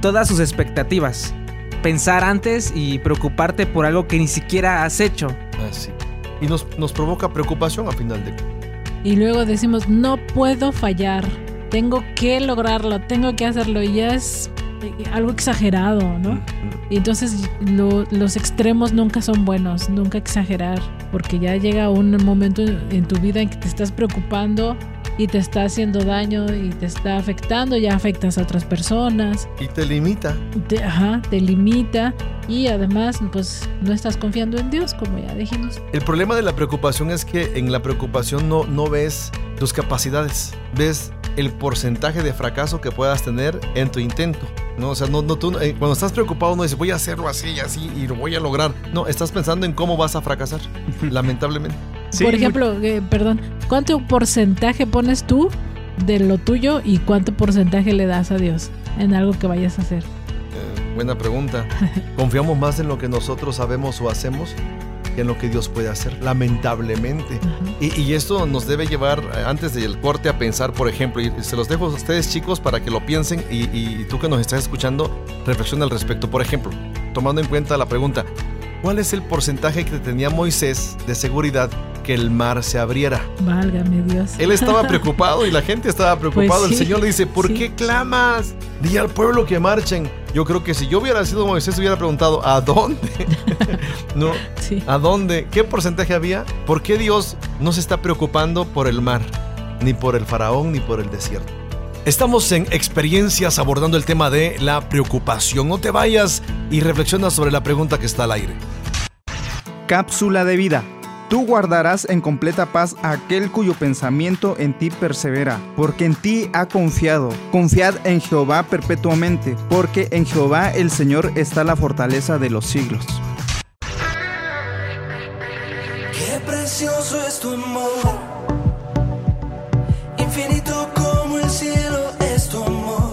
todas sus expectativas. Pensar antes y preocuparte por algo que ni siquiera has hecho. Así. Y nos, nos provoca preocupación a final de Y luego decimos, no puedo fallar, tengo que lograrlo, tengo que hacerlo. Y ya es algo exagerado, ¿no? Y entonces lo- los extremos nunca son buenos, nunca exagerar, porque ya llega un momento en tu vida en que te estás preocupando y te está haciendo daño y te está afectando, ya afectas a otras personas, Y te limita. te, ajá, te limita y además pues no estás confiando en Dios, como ya dijimos. El problema de la preocupación es que en la preocupación no, no ves tus capacidades, ves el porcentaje de fracaso que puedas tener en tu intento. ¿no? O sea, no, no, tú, eh, cuando estás preocupado no dices voy a hacerlo así y así y lo voy a lograr. No, estás pensando en cómo vas a fracasar, lamentablemente. Sí, Por ejemplo, eh, perdón, ¿cuánto porcentaje pones tú de lo tuyo y cuánto porcentaje le das a Dios en algo que vayas a hacer? Eh, buena pregunta. ¿Confiamos más en lo que nosotros sabemos o hacemos en lo que Dios puede hacer? Lamentablemente. Y, y esto nos debe llevar eh, antes del corte a pensar, por ejemplo, y se los dejo a ustedes chicos para que lo piensen y, y tú que nos estás escuchando, reflexiona al respecto. Por ejemplo, tomando en cuenta la pregunta, ¿cuál es el porcentaje que tenía Moisés de seguridad que el mar se abriera? Válgame Dios. Él estaba preocupado y la gente estaba preocupada. Pues el Señor le dice, ¿por sí. qué clamas? Di al pueblo que marchen. Yo creo que si yo hubiera sido Moisés, hubiera preguntado, ¿a dónde? no, Sí. ¿A dónde? ¿Qué porcentaje había? ¿Por qué Dios no se está preocupando por el mar, ni por el faraón, ni por el desierto? Estamos en experiencias abordando el tema de la preocupación. No te vayas y reflexiona sobre la pregunta que está al aire. Cápsula de vida. Tú guardarás en completa paz a aquel cuyo pensamiento en ti persevera, porque en ti ha confiado. Confiad en Jehová perpetuamente, porque en Jehová el Señor está la fortaleza de los siglos. Qué precioso es tu amor, infinito como el cielo es tu amor.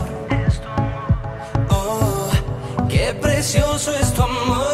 Oh, qué precioso es tu amor,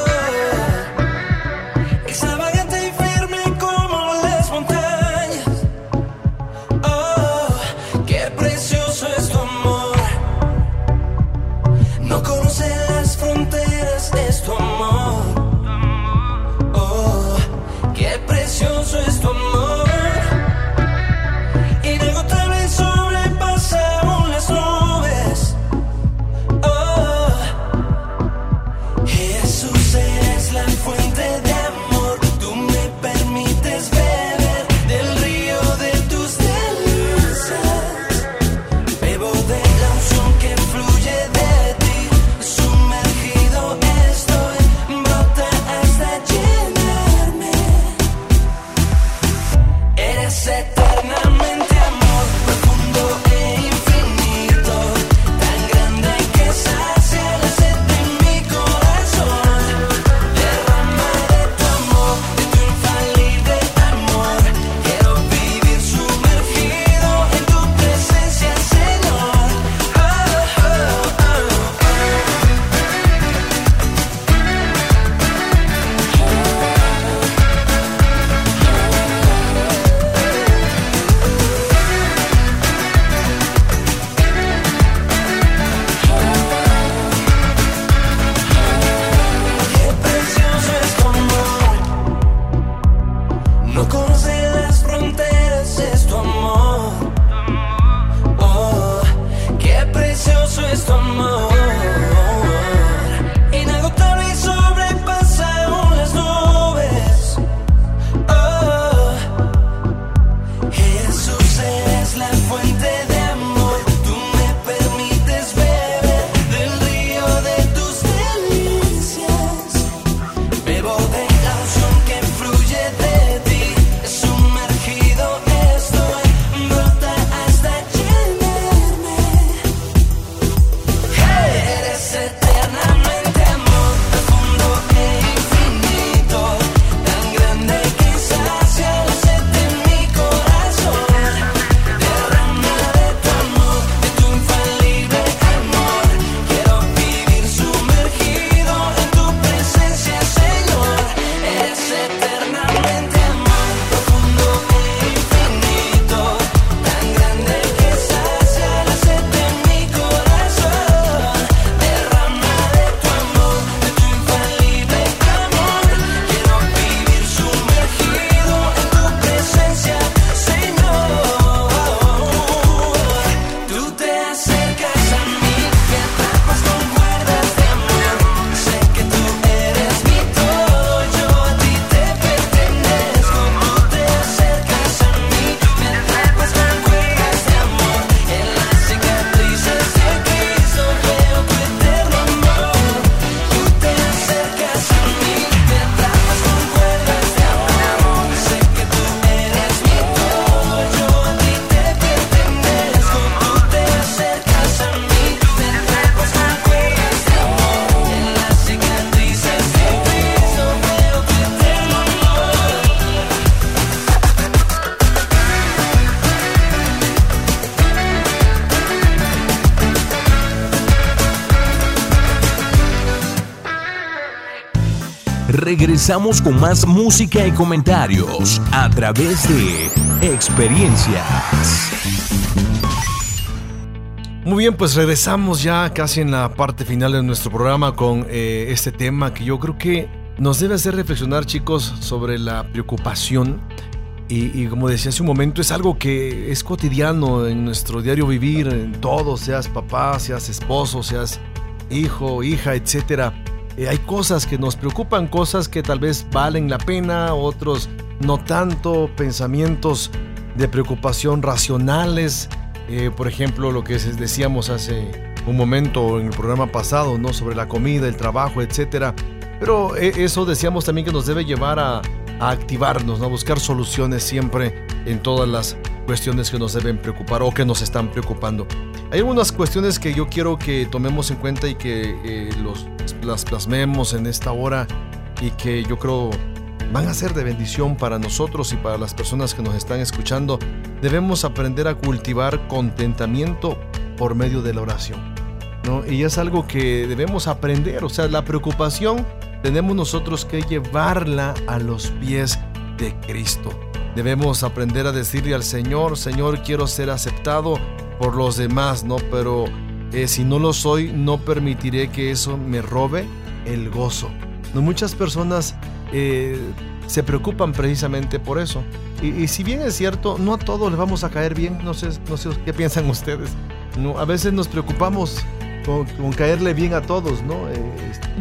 Regresamos con más música y comentarios a través de experiencias. Muy bien, pues regresamos ya casi en la parte final de nuestro programa con eh, este tema que yo creo que nos debe hacer reflexionar, chicos, sobre la preocupación. Y, y como decía hace un momento, es algo que es cotidiano en nuestro diario vivir, en todo, seas papá, seas esposo, seas hijo, hija, etcétera. Eh, hay cosas que nos preocupan, cosas que tal vez valen la pena, otros no tanto, pensamientos de preocupación racionales. Eh, por ejemplo, lo que decíamos hace un momento en el programa pasado, ¿no? Sobre la comida, el trabajo, etcétera. Pero eh, eso decíamos también que nos debe llevar a, a activarnos, ¿no? a buscar soluciones siempre en todas las cuestiones que nos deben preocupar o que nos están preocupando. Hay algunas cuestiones que yo quiero que tomemos en cuenta y que eh, los, las plasmemos en esta hora y que yo creo van a ser de bendición para nosotros y para las personas que nos están escuchando. Debemos aprender a cultivar contentamiento por medio de la oración. ¿no? Y es algo que debemos aprender, o sea, la preocupación tenemos nosotros que llevarla a los pies de Cristo. Debemos aprender a decirle al Señor, Señor, quiero ser aceptado por los demás, ¿no? Pero eh, si no lo soy, no permitiré que eso me robe el gozo. No, muchas personas eh, se preocupan precisamente por eso. Y, y si bien es cierto, no a todos les vamos a caer bien, no sé, no sé qué piensan ustedes. No, a veces nos preocupamos con, con caerle bien a todos, ¿no? Eh,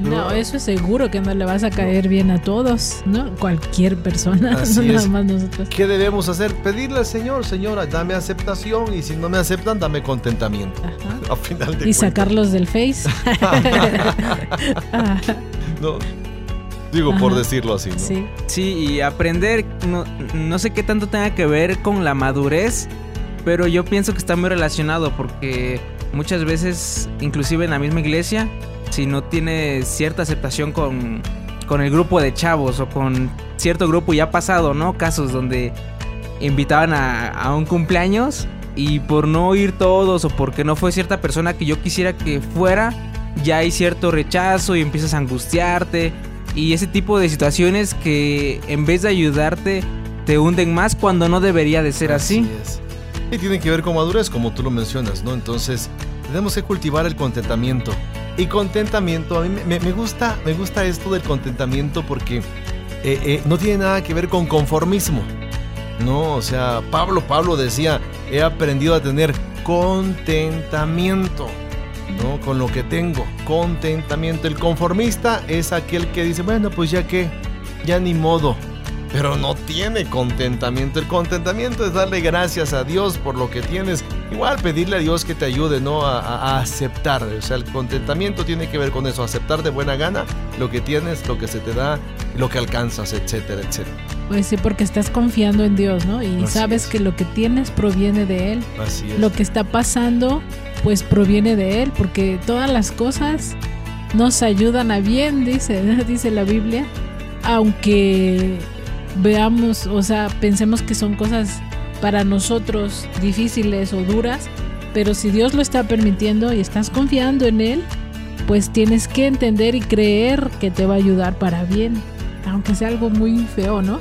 No, pero- eso es seguro que no le vas a caer bien a todos, ¿no? Cualquier persona, Así no nada es. más nosotros. ¿Qué debemos hacer? Pedirle al Señor, Señora, dame aceptación y si no me aceptan, dame contentamiento. Ajá. A final de Y cuentas. sacarlos del Face. No, digo por decirlo así, ¿no? sí. Sí, y aprender, no, no sé qué tanto tenga que ver con la madurez, pero yo pienso que está muy relacionado porque muchas veces, inclusive en la misma iglesia, si no tienes cierta aceptación con, con el grupo de chavos o con cierto grupo, ya ha pasado, ¿no? Casos donde invitaban a, a un cumpleaños y por no ir todos o porque no fue cierta persona que yo quisiera que fuera, ya hay cierto rechazo y empiezas a angustiarte y ese tipo de situaciones que en vez de ayudarte te hunden más cuando no debería de ser así. es. Y tiene que ver con madurez, como tú lo mencionas, ¿no? Entonces, tenemos que cultivar el contentamiento. Y contentamiento, a mí me, gusta, me gusta esto del contentamiento porque eh, eh, no tiene nada que ver con conformismo. No, o sea, Pablo, Pablo decía, he aprendido a tener contentamiento. ¿no? Con lo que tengo, contentamiento. El conformista es aquel que dice, bueno, pues ya que, ya ni modo. Pero no tiene contentamiento. El contentamiento es darle gracias a Dios por lo que tienes. Igual pedirle a Dios que te ayude, ¿no? A, a- aceptar. O sea, el contentamiento tiene que ver con eso. Aceptar de buena gana lo que tienes, lo que se te da, lo que alcanzas, etcétera, etcétera. Pues sí, porque estás confiando en Dios, ¿no? Y Así sabes es. que lo que tienes proviene de Él. Así es. Lo que está pasando, pues proviene de Él, porque todas las cosas nos ayudan a bien, dice, dice la Biblia, aunque veamos, o sea, pensemos que son cosas para nosotros difíciles o duras, pero si Dios lo está permitiendo y estás confiando en Él, pues tienes que entender y creer que te va a ayudar para bien, aunque sea algo muy feo, ¿no?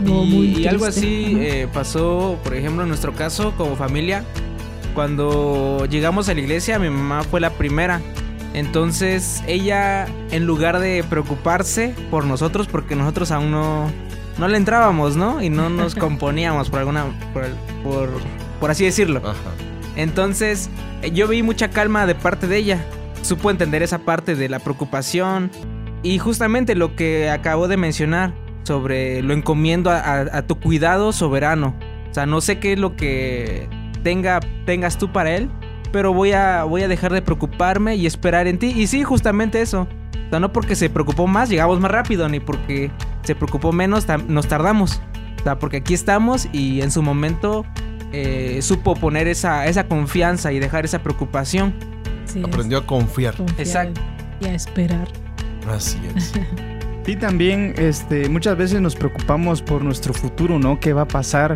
Y, muy y algo así eh, pasó, por ejemplo, en nuestro caso como familia. Cuando llegamos a la iglesia, mi mamá fue la primera. Entonces ella, en lugar de preocuparse por nosotros, porque nosotros aún no, no le entrábamos, ¿no? Y no nos componíamos por alguna, por, por, por así decirlo. Ajá. Entonces, yo vi mucha calma de parte de ella. Supo entender esa parte de la preocupación. Y justamente lo que acabo de mencionar sobre lo encomiendo a, a- a tu cuidado soberano. O sea, no sé qué es lo que tenga, tengas tú para él, pero voy a, voy a dejar de preocuparme y esperar en ti. Y sí, justamente eso. O sea, no porque se preocupó más, llegamos más rápido, ni porque se preocupó menos, nos tardamos. O sea, porque aquí estamos y en su momento eh, supo poner esa, esa confianza y dejar esa preocupación. Sí, es Aprendió a confiar. confiar Exacto. Y a esperar. Así es. Y también este, muchas veces nos preocupamos por nuestro futuro, ¿no? ¿Qué va a pasar?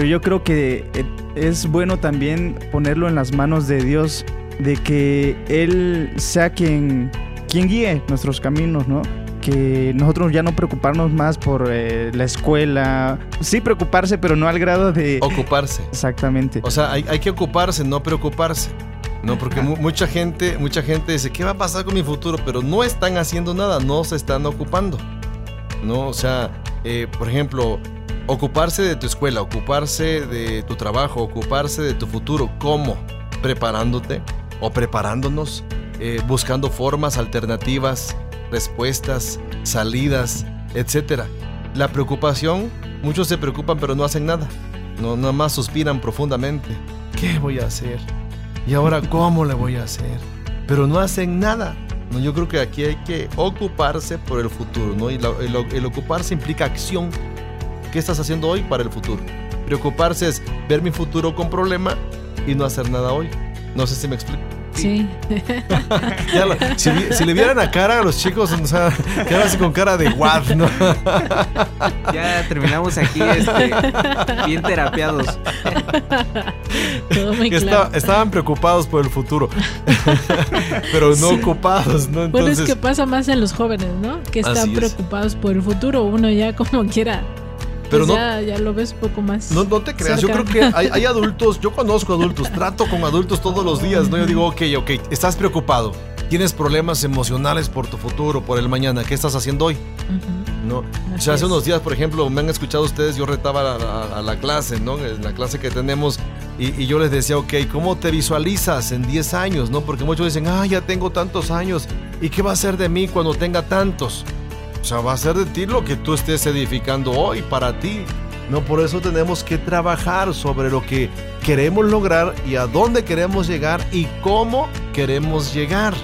Pero yo creo que eh, es bueno también ponerlo en las manos de Dios, de que Él sea quien, quien guíe nuestros caminos, ¿no? que nosotros ya no preocuparnos más por eh, la escuela. Sí preocuparse, pero no al grado de... Ocuparse. Exactamente. O sea, hay, hay que ocuparse, no preocuparse. No, porque mu- mucha gente, mucha gente dice, ¿qué va a pasar con mi futuro? Pero no están haciendo nada, no se están ocupando. No, o sea, eh, por ejemplo, ocuparse de tu escuela, ocuparse de tu trabajo, ocuparse de tu futuro. ¿Cómo? Preparándote o preparándonos, eh, buscando formas alternativas, respuestas, salidas, etcétera. La preocupación, muchos se preocupan pero no hacen nada. No, nada más suspiran profundamente. ¿Qué voy a hacer? ¿Y ahora cómo le voy a hacer? Pero no hacen nada. Yo creo que aquí hay que ocuparse por el futuro. Y el ocuparse implica acción. ¿Qué estás haciendo hoy para el futuro? Preocuparse es ver mi futuro con problema y no hacer nada hoy. No sé si me explico. Sí. Ya lo- si, le vieran la cara a los chicos, o sea, quedan así con cara de what, ¿no? Ya terminamos aquí este, bien terapiados. Todo muy claro. esta- estaban preocupados por el futuro, pero no Sí. ocupados, ¿no? Bueno, es Entonces, que pasa más en los jóvenes, ¿no? Que están es. preocupados por el futuro. Uno ya como quiera. Pero pues no- ya, ya lo ves un poco más. No, no te creas, yo creo cerca. que hay, hay adultos, yo conozco adultos, trato con adultos todos los días, ¿no? Yo digo, ok, ok, estás preocupado, tienes problemas emocionales por tu futuro, por el mañana, ¿qué estás haciendo hoy? Ujú, ¿No? O sea, hace unos días, por ejemplo, me han escuchado ustedes, yo retaba a la, a la clase, ¿no? En la clase que tenemos, y, y yo les decía, ok, ¿cómo te visualizas en 10 años, no? Porque muchos dicen, ah, ya tengo tantos años, ¿y qué va a ser de mí cuando tenga tantos? O sea, va a ser de ti lo que tú estés edificando hoy para ti. No, por eso tenemos que trabajar sobre lo que queremos lograr y a dónde queremos llegar y cómo queremos llegar.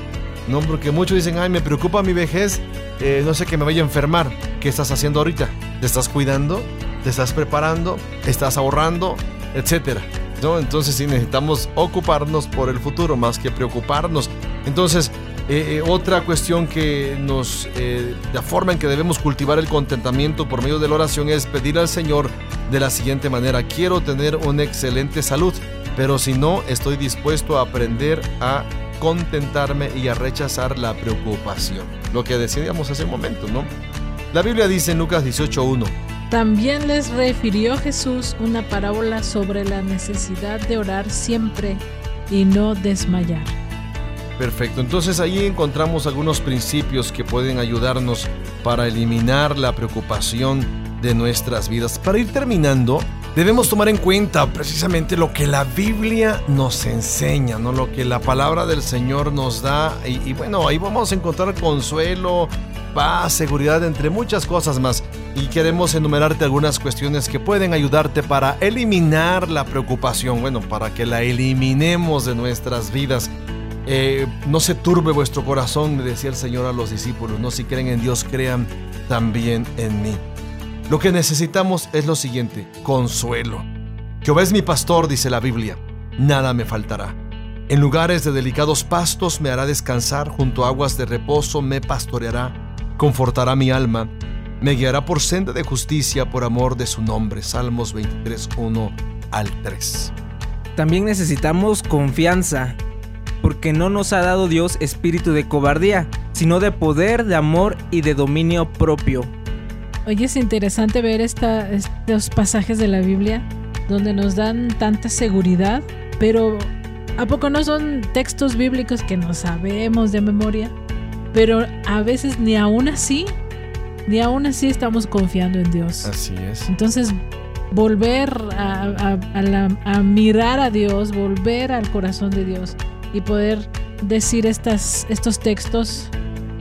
No, porque muchos dicen, ay, me preocupa mi vejez, eh, no sé que me vaya a enfermar. ¿Qué estás haciendo ahorita? ¿Te estás cuidando? ¿Te estás preparando? ¿Estás ahorrando? Etcétera. ¿No? Entonces sí necesitamos ocuparnos por el futuro más que preocuparnos. Entonces, eh, eh, otra cuestión que nos, eh, la forma en que debemos cultivar el contentamiento por medio de la oración es pedir al Señor de la siguiente manera, quiero tener una excelente salud, pero si no, estoy dispuesto a aprender a contentarme y a rechazar la preocupación. Lo que decíamos hace un momento, ¿no? La Biblia dice en Lucas 18.1, También les refirió Jesús una parábola sobre la necesidad de orar siempre y no desmayar. Perfecto, entonces ahí encontramos algunos principios que pueden ayudarnos para eliminar la preocupación de nuestras vidas. Para ir terminando, debemos tomar en cuenta precisamente lo que la Biblia nos enseña, ¿no? lo que la palabra del Señor nos da. Y, y bueno, ahí vamos a encontrar consuelo, paz, seguridad, entre muchas cosas más. Y queremos enumerarte algunas cuestiones que pueden ayudarte para eliminar la preocupación, bueno, para que la eliminemos de nuestras vidas. Eh, no se turbe vuestro corazón, le decía el Señor a los discípulos. No si creen en Dios, crean también en mí. Lo que necesitamos es lo siguiente, consuelo. Jehová es mi pastor, dice la Biblia, nada me faltará. En lugares de delicados pastos me hará descansar, junto a aguas de reposo me pastoreará, confortará mi alma, me guiará por senda de justicia por amor de su nombre. Salmos 23, 1 al 3. También necesitamos confianza, porque no nos ha dado Dios espíritu de cobardía, sino de poder, de amor y de dominio propio. Oye, es interesante ver esta, estos pasajes de la Biblia donde nos dan tanta seguridad, pero ¿a poco no son textos bíblicos que no sabemos de memoria? Pero a veces ni aún así, ni aún así estamos confiando en Dios. Así es. Entonces, volver a, a- a la- a mirar a Dios, volver al corazón de Dios y poder decir estas, estos textos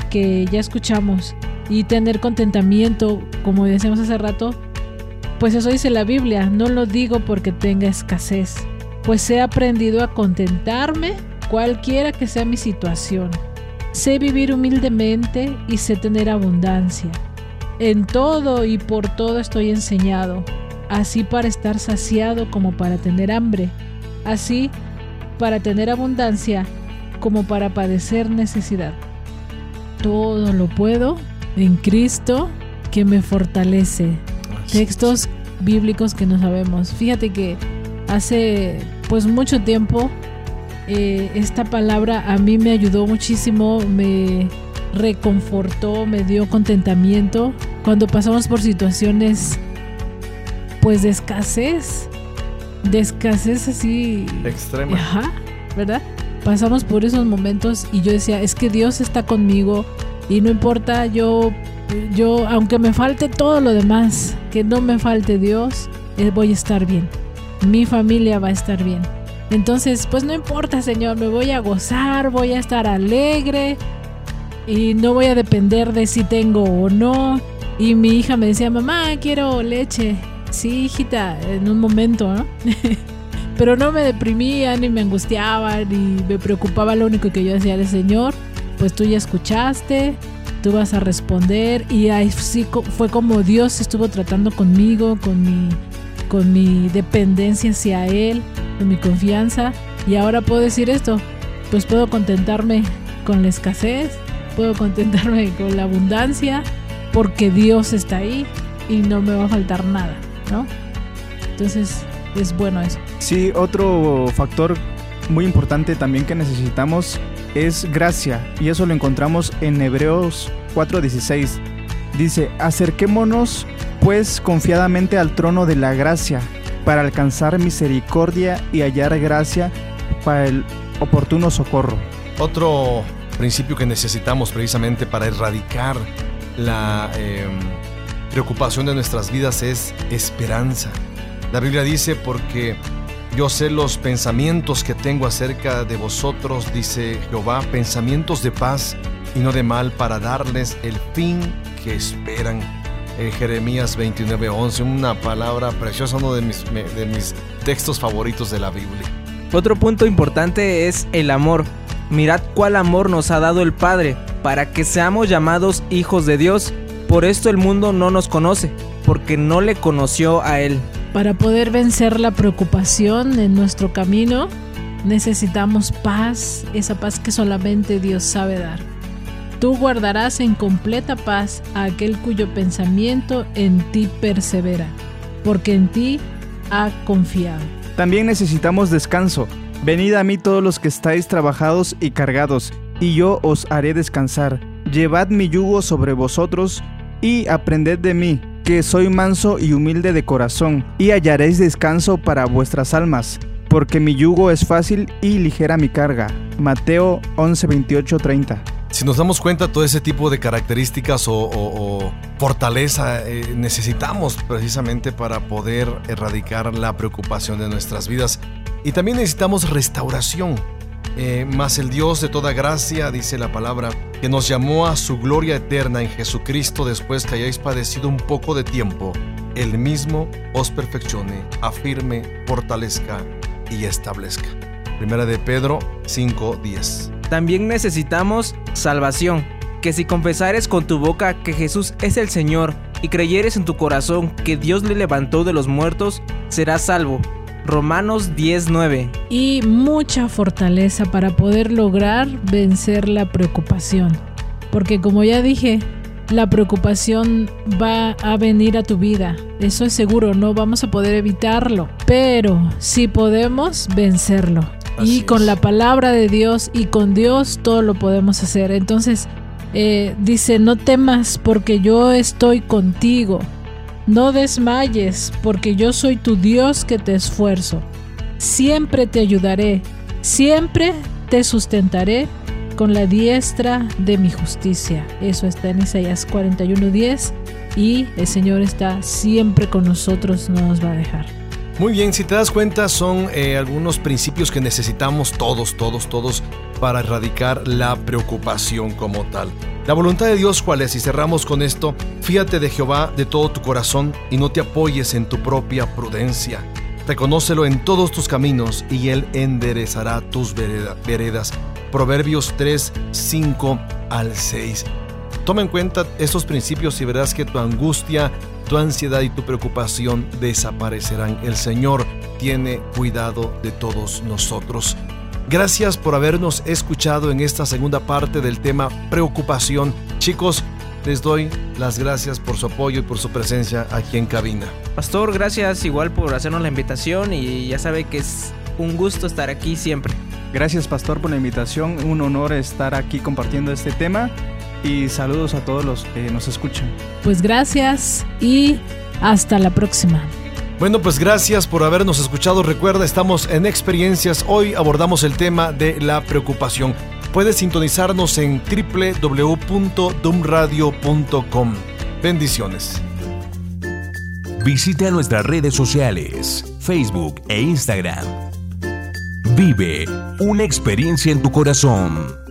que ya escuchamos y tener contentamiento, como decíamos hace rato, pues eso dice la Biblia, no lo digo porque tenga escasez, pues he aprendido a contentarme cualquiera que sea mi situación. Sé vivir humildemente y sé tener abundancia. En todo y por todo estoy enseñado, así para estar saciado como para tener hambre, así para tener abundancia como para padecer necesidad. Todo lo puedo en Cristo que me fortalece. Textos bíblicos que no sabemos. Fíjate que hace pues mucho tiempo eh, esta palabra a mí me ayudó muchísimo, me reconfortó, me dio contentamiento cuando pasamos por situaciones pues de escasez, de escasez así Extrema. Ajá, ¿verdad? Pasamos por esos momentos y yo decía, es que Dios está conmigo y no importa, yo, yo, aunque me falte todo lo demás, que no me falte Dios, eh, voy a estar bien. Mi familia va a estar bien. Entonces, pues no importa, Señor, me voy a gozar, voy a estar alegre y no voy a depender de si tengo o no. Y mi hija me decía, mamá, quiero leche. Sí, hijita, en un momento, ¿no? Pero no me deprimía, ni me angustiaba, ni me preocupaba. Lo único que yo decía era, Señor, pues tú ya escuchaste, tú vas a responder. Y así fue como Dios estuvo tratando conmigo, con mi, con mi dependencia hacia Él, con mi confianza. Y ahora puedo decir esto, pues puedo contentarme con la escasez, puedo contentarme con la abundancia, porque Dios está ahí y no me va a faltar nada, ¿no? Entonces es bueno eso. Sí, otro factor muy importante también que necesitamos es gracia, y eso lo encontramos en Hebreos 4:16. Dice, acerquémonos pues confiadamente al trono de la gracia, para alcanzar misericordia y hallar gracia para el oportuno socorro. Otro principio que necesitamos precisamente para erradicar la eh, preocupación de nuestras vidas es esperanza. La Biblia dice, porque yo sé los pensamientos que tengo acerca de vosotros, dice Jehová, pensamientos de paz y no de mal para darles el fin que esperan. Eh, Jeremías 29:11, una palabra preciosa, uno de mis, de mis textos favoritos de la Biblia. Otro punto importante es el amor. Mirad cuál amor nos ha dado el Padre, para que seamos llamados hijos de Dios. Por esto el mundo no nos conoce, porque no le conoció a Él. Para poder vencer la preocupación en nuestro camino, necesitamos paz, esa paz que solamente Dios sabe dar. Tú guardarás en completa paz a aquel cuyo pensamiento en ti persevera, porque en ti ha confiado. También necesitamos descanso. Venid a mí todos los que estáis trabajados y cargados, y yo os haré descansar. Llevad mi yugo sobre vosotros y aprended de mí, que soy manso y humilde de corazón, y hallaréis descanso para vuestras almas, porque mi yugo es fácil y ligera mi carga. Mateo 11, 28, 30. Si nos damos cuenta todo ese tipo de características o, fortaleza eh, necesitamos precisamente para poder erradicar la preocupación de nuestras vidas. Y también necesitamos restauración. Eh, mas el Dios de toda gracia, dice la palabra, que nos llamó a su gloria eterna en Jesucristo después que hayáis padecido un poco de tiempo, el mismo os perfeccione, afirme, fortalezca y establezca. Primera de Pedro 5:10. También necesitamos salvación, que si confesares con tu boca que Jesús es el Señor y creyeres en tu corazón que Dios le levantó de los muertos, serás salvo. Romanos 10:9. y mucha fortaleza para poder lograr vencer la preocupación. Porque como ya dije, la preocupación va a venir a tu vida. Eso es seguro, no vamos a poder evitarlo. Pero sí podemos vencerlo. Así y con es. la palabra de Dios y con Dios todo lo podemos hacer. Entonces eh, dice, no temas porque yo estoy contigo. No desmayes porque yo soy tu Dios que te esfuerzo siempre te ayudaré, siempre te sustentaré con la diestra de mi justicia. Eso está en Isaías 41:10 y el Señor está siempre con nosotros, no nos va a dejar. Muy bien, si te das cuenta son eh, algunos principios que necesitamos todos, todos, todos para erradicar la preocupación como tal. La voluntad de Dios cuál es, y cerramos con esto, fíjate de Jehová de todo tu corazón y no te apoyes en tu propia prudencia. Reconócelo en todos tus caminos y Él enderezará tus vereda- veredas. Proverbios 3, 5 al 6. Toma en cuenta estos principios y verás que tu angustia, tu ansiedad y tu preocupación desaparecerán. El Señor tiene cuidado de todos nosotros. Gracias por habernos escuchado en esta segunda parte del tema preocupación. Chicos, les doy las gracias por su apoyo y por su presencia aquí en cabina. Pastor, gracias igual por hacernos la invitación y ya sabe que es un gusto estar aquí siempre. Gracias Pastor por la invitación, un honor estar aquí compartiendo este tema y saludos a todos los que nos escuchan. Pues gracias y hasta la próxima. Bueno, pues gracias por habernos escuchado. Recuerda, estamos en experiencias. Hoy abordamos el tema de la preocupación. Puedes sintonizarnos en www.dumradio.com. Bendiciones. Visita nuestras redes sociales, Facebook e Instagram. Vive una experiencia en tu corazón.